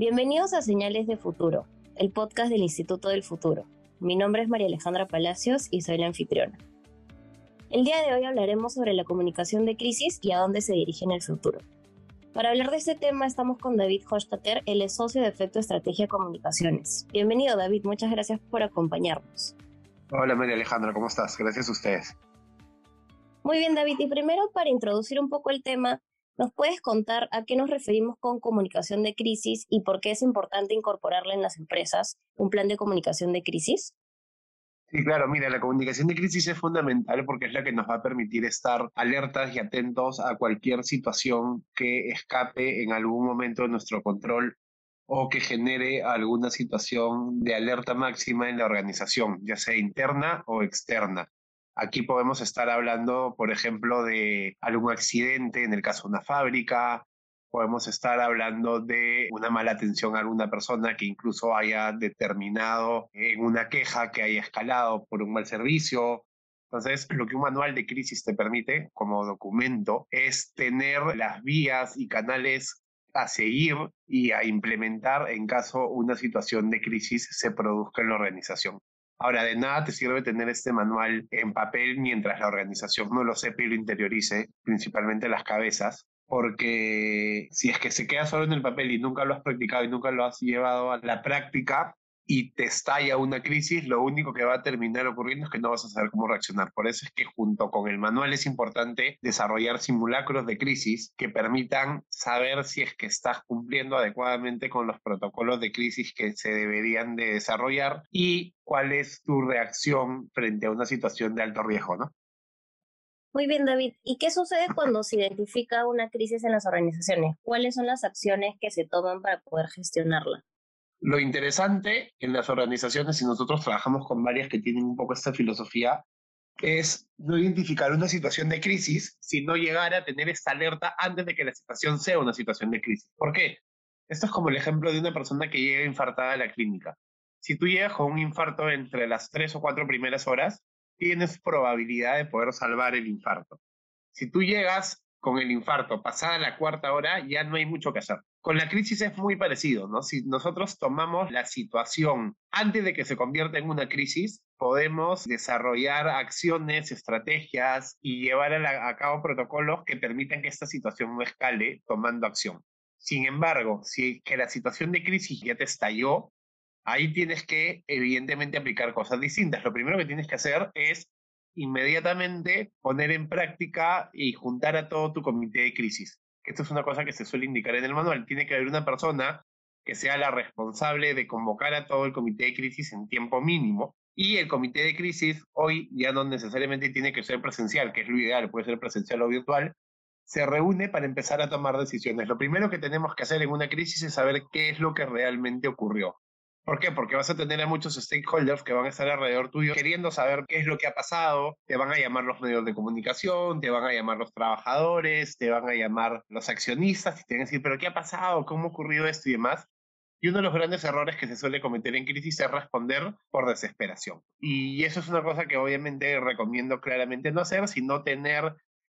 Bienvenidos a Señales de Futuro, el podcast del Instituto del Futuro. Mi nombre es María Alejandra Palacios y soy la anfitriona. El día de hoy hablaremos sobre la comunicación de crisis y a dónde se dirige en el futuro. Para hablar de este tema estamos con David Hochstatter, el es socio de Efecto Estrategia Comunicaciones. Bienvenido David, muchas gracias por acompañarnos. Hola María Alejandra, ¿cómo estás? Gracias a ustedes. Muy bien David, y primero para introducir un poco el tema, ¿nos puedes contar a qué nos referimos con comunicación de crisis y por qué es importante incorporarla en las empresas, un plan de comunicación de crisis? Sí, claro, mira, la comunicación de crisis es fundamental porque es la que nos va a permitir estar alertas y atentos a cualquier situación que escape en algún momento de nuestro control o que genere alguna situación de alerta máxima en la organización, ya sea interna o externa. Aquí podemos estar hablando, por ejemplo, de algún accidente en el caso de una fábrica, podemos estar hablando de una mala atención a alguna persona que incluso haya determinado en una queja que haya escalado por un mal servicio. Entonces, lo que un manual de crisis te permite como documento es tener las vías y canales a seguir y a implementar en caso una situación de crisis se produzca en la organización. Ahora, de nada te sirve tener este manual en papel mientras la organización no lo sepa y lo interiorice, principalmente las cabezas, porque si es que se queda solo en el papel y nunca lo has practicado y nunca lo has llevado a la práctica y te estalla una crisis, lo único que va a terminar ocurriendo es que no vas a saber cómo reaccionar. Por eso es que junto con el manual es importante desarrollar simulacros de crisis que permitan saber si es que estás cumpliendo adecuadamente con los protocolos de crisis que se deberían de desarrollar y cuál es tu reacción frente a una situación de alto riesgo, ¿no? Muy bien, David. ¿Y qué sucede cuando se identifica una crisis en las organizaciones? ¿Cuáles son las acciones que se toman para poder gestionarla? Lo interesante en las organizaciones, y nosotros trabajamos con varias que tienen un poco esta filosofía, es no identificar una situación de crisis, sino llegar a tener esta alerta antes de que la situación sea una situación de crisis. ¿Por qué? Esto es como el ejemplo de una persona que llega infartada a la clínica. Si tú llegas con un infarto entre las tres o cuatro primeras horas, tienes probabilidad de poder salvar el infarto. Si tú llegas con el infarto pasada la cuarta hora, ya no hay mucho que hacer. Con la crisis es muy parecido, ¿no? Si nosotros tomamos la situación antes de que se convierta en una crisis, podemos desarrollar acciones, estrategias y llevar a, cabo protocolos que permitan que esta situación no escale tomando acción. Sin embargo, si que la situación de crisis ya te estalló, ahí tienes que evidentemente aplicar cosas distintas. Lo primero que tienes que hacer es inmediatamente poner en práctica y juntar a todo tu comité de crisis. Esto es una cosa que se suele indicar en el manual. Tiene que haber una persona que sea la responsable de convocar a todo el comité de crisis en tiempo mínimo. Y el comité de crisis hoy ya no necesariamente tiene que ser presencial, que es lo ideal, puede ser presencial o virtual, se reúne para empezar a tomar decisiones. Lo primero que tenemos que hacer en una crisis es saber qué es lo que realmente ocurrió. ¿Por qué? Porque vas a tener a muchos stakeholders que van a estar alrededor tuyo queriendo saber qué es lo que ha pasado. Te van a llamar los medios de comunicación, te van a llamar los trabajadores, te van a llamar los accionistas y te van a decir, pero ¿qué ha pasado? ¿Cómo ocurrió esto y demás? Y uno de los grandes errores que se suele cometer en crisis es responder por desesperación. Y eso es una cosa que obviamente recomiendo claramente no hacer, sino tener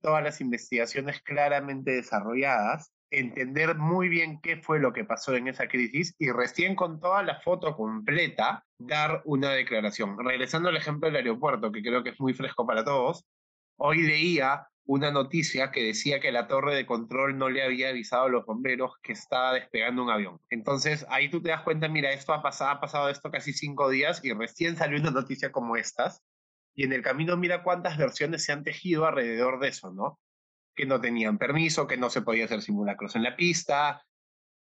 todas las investigaciones claramente desarrolladas entender muy bien qué fue lo que pasó en esa crisis y recién con toda la foto completa dar una declaración. Regresando al ejemplo del aeropuerto, que creo que es muy fresco para todos, hoy leía una noticia que decía que la torre de control no le había avisado a los bomberos que estaba despegando un avión. Entonces ahí tú te das cuenta, mira, esto ha pasado, ha pasado esto casi cinco días y recién salió una noticia como estas. Y en el camino mira cuántas versiones se han tejido alrededor de eso, ¿no? que no tenían permiso, que no se podía hacer simulacros en la pista,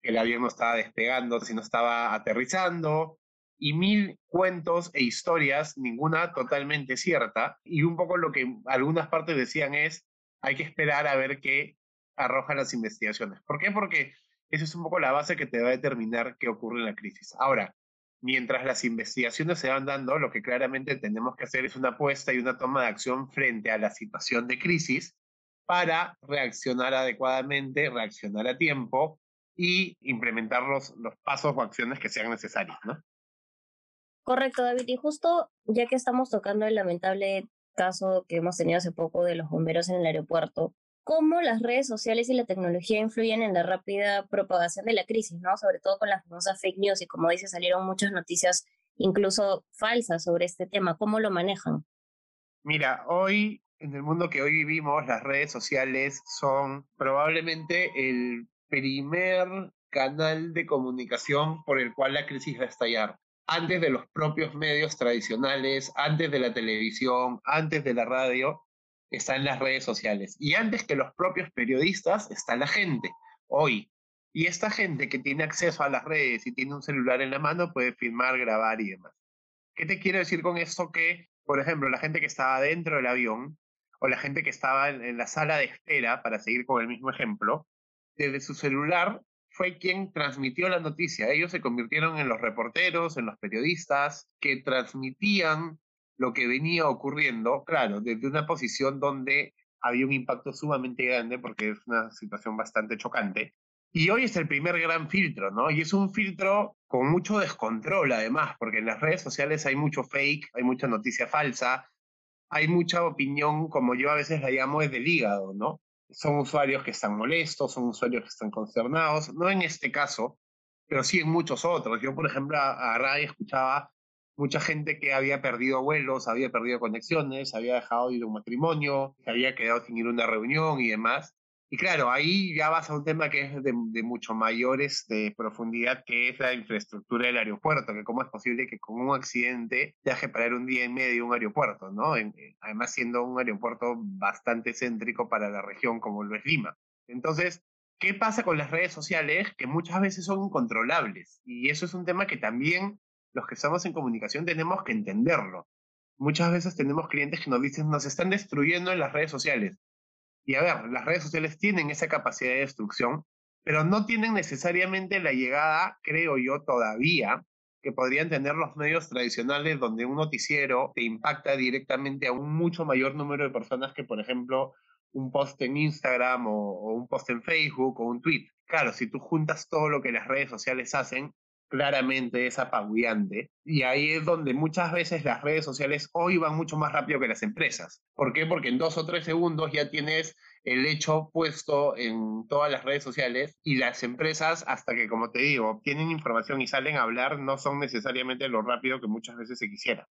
que el avión no estaba despegando, sino estaba aterrizando, y mil cuentos e historias, ninguna totalmente cierta, y un poco lo que algunas partes decían es, hay que esperar a ver qué arrojan las investigaciones. ¿Por qué? Porque eso es un poco la base que te va a determinar qué ocurre en la crisis. Ahora, mientras las investigaciones se van dando, lo que claramente tenemos que hacer es una apuesta y una toma de acción frente a la situación de crisis para reaccionar adecuadamente, reaccionar a tiempo y implementar los, los pasos o acciones que sean necesarias, ¿no? Correcto, David. Y justo ya que estamos tocando el lamentable caso que hemos tenido hace poco de los bomberos en el aeropuerto, cómo las redes sociales y la tecnología influyen en la rápida propagación de la crisis, ¿no? Sobre todo con las famosas fake news y como dice, salieron muchas noticias incluso falsas sobre este tema. ¿Cómo lo manejan? Mira, hoy, en el mundo que hoy vivimos, las redes sociales son probablemente el primer canal de comunicación por el cual la crisis va a estallar. Antes de los propios medios tradicionales, antes de la televisión, antes de la radio, están las redes sociales. Y antes que los propios periodistas está la gente, hoy. Y esta gente que tiene acceso a las redes y tiene un celular en la mano puede filmar, grabar y demás. ¿Qué te quiero decir con esto? Que, por ejemplo, la gente que estaba dentro del avión o la gente que estaba en, la sala de espera, para seguir con el mismo ejemplo, desde su celular fue quien transmitió la noticia. Ellos se convirtieron en los reporteros, en los periodistas que transmitían lo que venía ocurriendo, claro, desde una posición donde había un impacto sumamente grande porque es una situación bastante chocante. Y hoy es el primer gran filtro, ¿no? Y es un filtro con mucho descontrol además, porque en las redes sociales hay mucho fake, hay mucha noticia falsa, hay mucha opinión, como yo a veces la llamo, es del hígado, ¿no? Son usuarios que están molestos, son usuarios que están consternados, no en este caso, pero sí en muchos otros. Yo, por ejemplo, a, a escuchaba mucha gente que había perdido vuelos, había perdido conexiones, había dejado de ir a un matrimonio, se había quedado sin ir a una reunión y demás. Y claro, ahí ya vas a un tema que es de, mucho mayores de profundidad, que es la infraestructura del aeropuerto, que cómo es posible que con un accidente te deje parar un día y medio un aeropuerto, ¿no? además siendo un aeropuerto bastante céntrico para la región como lo es Lima. Entonces, ¿qué pasa con las redes sociales? Que muchas veces son incontrolables. Y eso es un tema que también los que estamos en comunicación tenemos que entenderlo. Muchas veces tenemos clientes que nos dicen, nos están destruyendo en las redes sociales. Y a ver, las redes sociales tienen esa capacidad de destrucción, pero no tienen necesariamente la llegada, creo yo, todavía, que podrían tener los medios tradicionales donde un noticiero te impacta directamente a un mucho mayor número de personas que, por ejemplo, un post en Instagram o, o un post en Facebook o un tweet. Claro, si tú juntas todo lo que las redes sociales hacen, claramente es apabullante. Y ahí es donde muchas veces las redes sociales hoy van mucho más rápido que las empresas. ¿Por qué? Porque en dos o tres segundos ya tienes el hecho puesto en todas las redes sociales y las empresas, hasta que, como te digo, obtienen información y salen a hablar, no son necesariamente lo rápido que muchas veces se quisiera.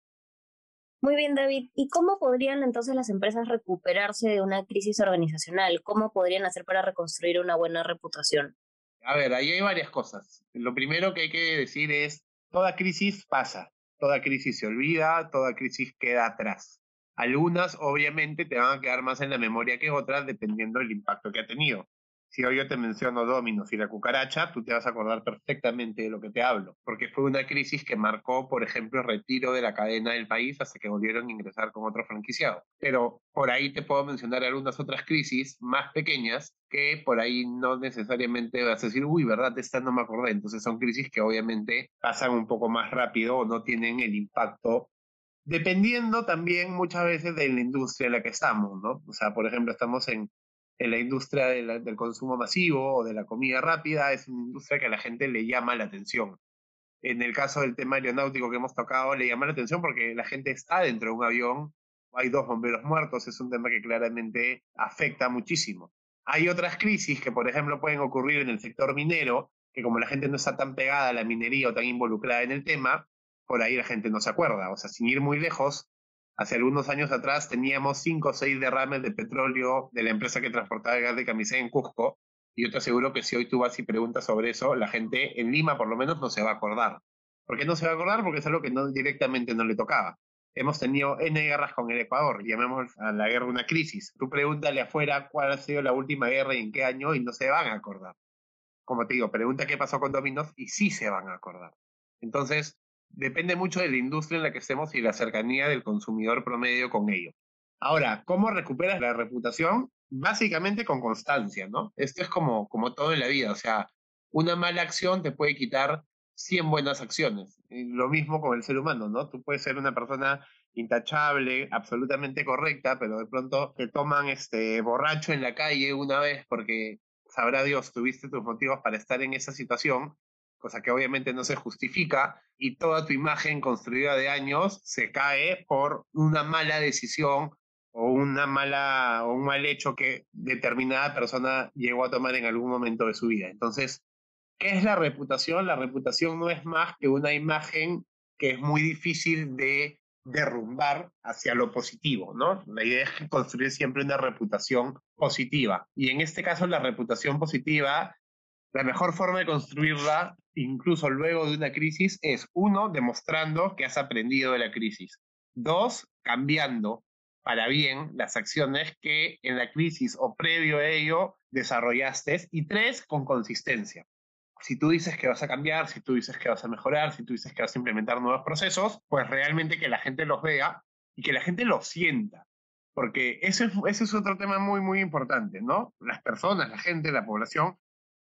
Muy bien, David. ¿Y cómo podrían entonces las empresas recuperarse de una crisis organizacional? ¿Cómo podrían hacer para reconstruir una buena reputación? A ver, ahí hay varias cosas. Lo primero que hay que decir es, toda crisis pasa, toda crisis se olvida, toda crisis queda atrás. Algunas obviamente te van a quedar más en la memoria que otras dependiendo del impacto que ha tenido. Si hoy yo te menciono Dominos y la cucaracha, tú te vas a acordar perfectamente de lo que te hablo, porque fue una crisis que marcó, por ejemplo, el retiro de la cadena del país hasta que volvieron a ingresar con otro franquiciado. Pero por ahí te puedo mencionar algunas otras crisis más pequeñas que por ahí no necesariamente vas a decir, uy, ¿verdad? Esta no me acordé. Entonces son crisis que obviamente pasan un poco más rápido o no tienen el impacto dependiendo también muchas veces de la industria en la que estamos, ¿no? O sea, por ejemplo, estamos en en la industria del consumo masivo o de la comida rápida, es una industria que a la gente le llama la atención. En el caso del tema aeronáutico que hemos tocado, le llama la atención porque la gente está dentro de un avión, hay dos bomberos muertos, es un tema que claramente afecta muchísimo. Hay otras crisis que, por ejemplo, pueden ocurrir en el sector minero, que como la gente no está tan pegada a la minería o tan involucrada en el tema, por ahí la gente no se acuerda. O sea, sin ir muy lejos, Hace algunos años atrás teníamos cinco o seis derrames de petróleo de la empresa que transportaba el gas de camiseta en Cusco. Y yo te aseguro que si hoy tú vas y preguntas sobre eso, la gente en Lima por lo menos no se va a acordar. ¿Por qué no se va a acordar? Porque es algo que no, directamente no le tocaba. Hemos tenido N guerras con el Ecuador, llamemos a la guerra una crisis. Tú pregúntale afuera cuál ha sido la última guerra y en qué año y no se van a acordar. Como te digo, pregunta qué pasó con Dominos y sí se van a acordar. Entonces, depende mucho de la industria en la que estemos y la cercanía del consumidor promedio con ello. Ahora, ¿cómo recuperas la reputación? Básicamente con constancia, ¿no? Esto es como, como todo en la vida, o sea, una mala acción te puede quitar 100 buenas acciones. lo mismo con el ser humano, ¿no? Tú puedes ser una persona intachable, absolutamente correcta, pero de pronto te toman este borracho en la calle una vez porque sabrá Dios, tuviste tus motivos para estar en esa situación cosa que obviamente no se justifica, y toda tu imagen construida de años se cae por una mala decisión o una mala o un mal hecho que determinada persona llegó a tomar en algún momento de su vida. Entonces, ¿qué es la reputación? La reputación no es más que una imagen que es muy difícil de derrumbar hacia lo positivo, ¿no? La idea es construir siempre una reputación positiva. Y en este caso, la reputación positiva, la mejor forma de construirla, incluso luego de una crisis, es uno, demostrando que has aprendido de la crisis. Dos, cambiando para bien las acciones que en la crisis o previo a ello desarrollaste. Y tres, con consistencia. Si tú dices que vas a cambiar, si tú dices que vas a mejorar, si tú dices que vas a implementar nuevos procesos, pues realmente que la gente los vea y que la gente los sienta. Porque ese es, ese es otro tema muy, muy importante, ¿no? Las personas, la gente, la población,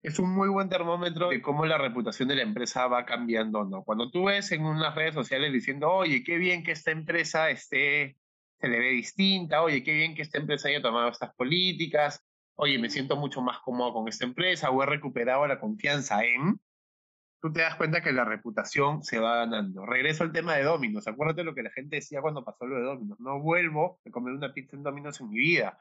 es un muy buen termómetro de cómo la reputación de la empresa va cambiando no. Cuando tú ves en unas redes sociales diciendo, oye, qué bien que esta empresa esté se le ve distinta, oye, qué bien que esta empresa haya tomado estas políticas, oye, me siento mucho más cómodo con esta empresa o he recuperado la confianza en, tú te das cuenta que la reputación se va ganando. Regreso al tema de Dominos. Acuérdate lo que la gente decía cuando pasó lo de Dominos. No vuelvo a comer una pizza en Dominos en mi vida.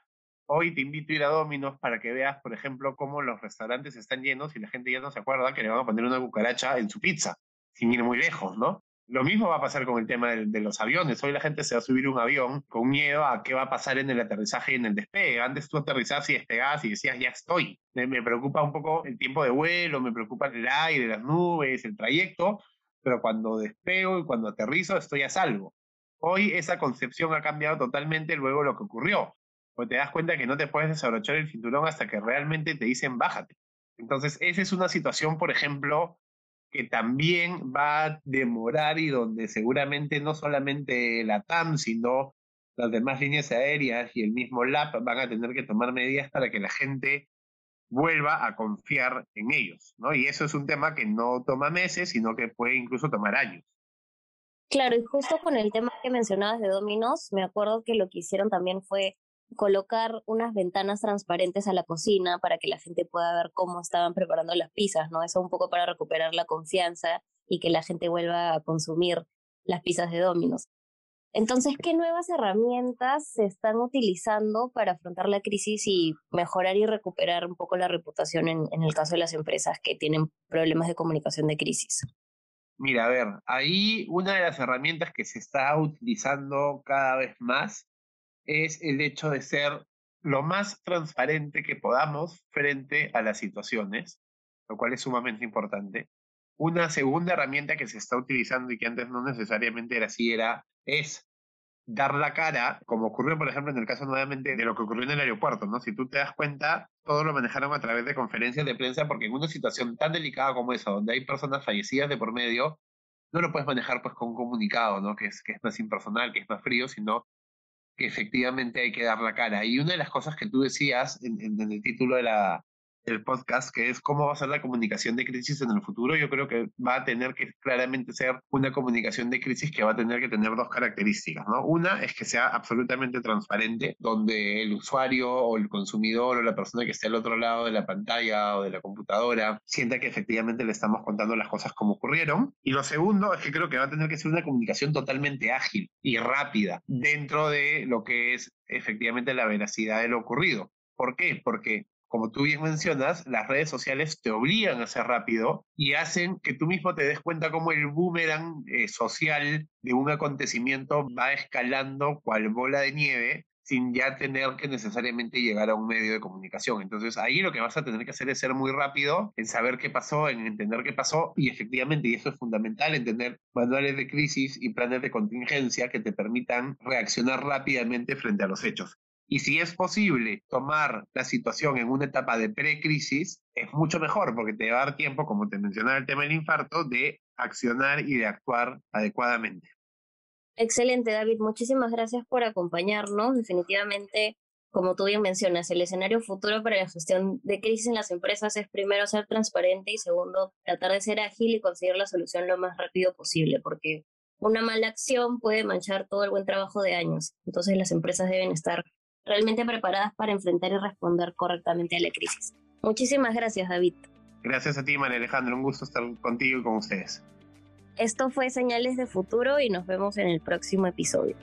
Hoy te invito a ir a Dominos para que veas, por ejemplo, cómo los restaurantes están llenos y la gente ya no se acuerda que le van a poner una cucaracha en su pizza, sin ir muy lejos, ¿no? Lo mismo va a pasar con el tema de, los aviones. Hoy la gente se va a subir un avión con miedo a qué va a pasar en el aterrizaje y en el despegue. Antes tú aterrizabas y despegabas y decías, ya estoy. Me, preocupa un poco el tiempo de vuelo, me preocupa el aire, las nubes, el trayecto, pero cuando despego y cuando aterrizo estoy a salvo. Hoy esa concepción ha cambiado totalmente luego lo que ocurrió. Porque te das cuenta que no te puedes desabrochar el cinturón hasta que realmente te dicen bájate. Entonces, esa es una situación, por ejemplo, que también va a demorar y donde seguramente no solamente la TAM, sino las demás líneas aéreas y el mismo LAP van a tener que tomar medidas para que la gente vuelva a confiar en ellos, ¿no? Y eso es un tema que no toma meses, sino que puede incluso tomar años. Claro, y justo con el tema que mencionabas de Dominos, me acuerdo que lo que hicieron también fue colocar unas ventanas transparentes a la cocina para que la gente pueda ver cómo estaban preparando las pizzas, ¿no? Eso un poco para recuperar la confianza y que la gente vuelva a consumir las pizzas de Domino's. Entonces, ¿qué nuevas herramientas se están utilizando para afrontar la crisis y mejorar y recuperar un poco la reputación en, el caso de las empresas que tienen problemas de comunicación de crisis? Mira, a ver, ahí una de las herramientas que se está utilizando cada vez más es el hecho de ser lo más transparente que podamos frente a las situaciones, lo cual es sumamente importante. Una segunda herramienta que se está utilizando y que antes no necesariamente era así, era, es dar la cara, como ocurrió, por ejemplo, en el caso nuevamente de lo que ocurrió en el aeropuerto, ¿no? Si tú te das cuenta, todo lo manejaron a través de conferencias de prensa porque en una situación tan delicada como esa, donde hay personas fallecidas de por medio, no lo puedes manejar pues con un comunicado, ¿no? Que es, que es más impersonal, que es más frío, sino que efectivamente hay que dar la cara. Y una de las cosas que tú decías en, en, el título de la, del podcast, que es cómo va a ser la comunicación de crisis en el futuro, yo creo que va a tener que claramente ser una comunicación de crisis que va a tener que tener dos características, ¿no? Una es que sea absolutamente transparente, donde el usuario o el consumidor o la persona que esté al otro lado de la pantalla o de la computadora sienta que efectivamente le estamos contando las cosas como ocurrieron. Y lo segundo es que creo que va a tener que ser una comunicación totalmente ágil y rápida dentro de lo que es efectivamente la veracidad de lo ocurrido. ¿Por qué? Porque como tú bien mencionas, las redes sociales te obligan a ser rápido y hacen que tú mismo te des cuenta cómo el boomerang eh, social de un acontecimiento va escalando cual bola de nieve sin ya tener que necesariamente llegar a un medio de comunicación. Entonces ahí lo que vas a tener que hacer es ser muy rápido en saber qué pasó, en entender qué pasó y efectivamente, y eso es fundamental, entender manuales de crisis y planes de contingencia que te permitan reaccionar rápidamente frente a los hechos. Y si es posible tomar la situación en una etapa de precrisis, es mucho mejor porque te va a dar tiempo, como te mencionaba el tema del infarto, de accionar y de actuar adecuadamente. Excelente, David. Muchísimas gracias por acompañarnos. Definitivamente, como tú bien mencionas, el escenario futuro para la gestión de crisis en las empresas es primero ser transparente y segundo, tratar de ser ágil y conseguir la solución lo más rápido posible, porque una mala acción puede manchar todo el buen trabajo de años. Entonces las empresas deben estar realmente preparadas para enfrentar y responder correctamente a la crisis. Muchísimas gracias, David. Gracias a ti, María Alejandro. Un gusto estar contigo y con ustedes. Esto fue Señales de Futuro y nos vemos en el próximo episodio.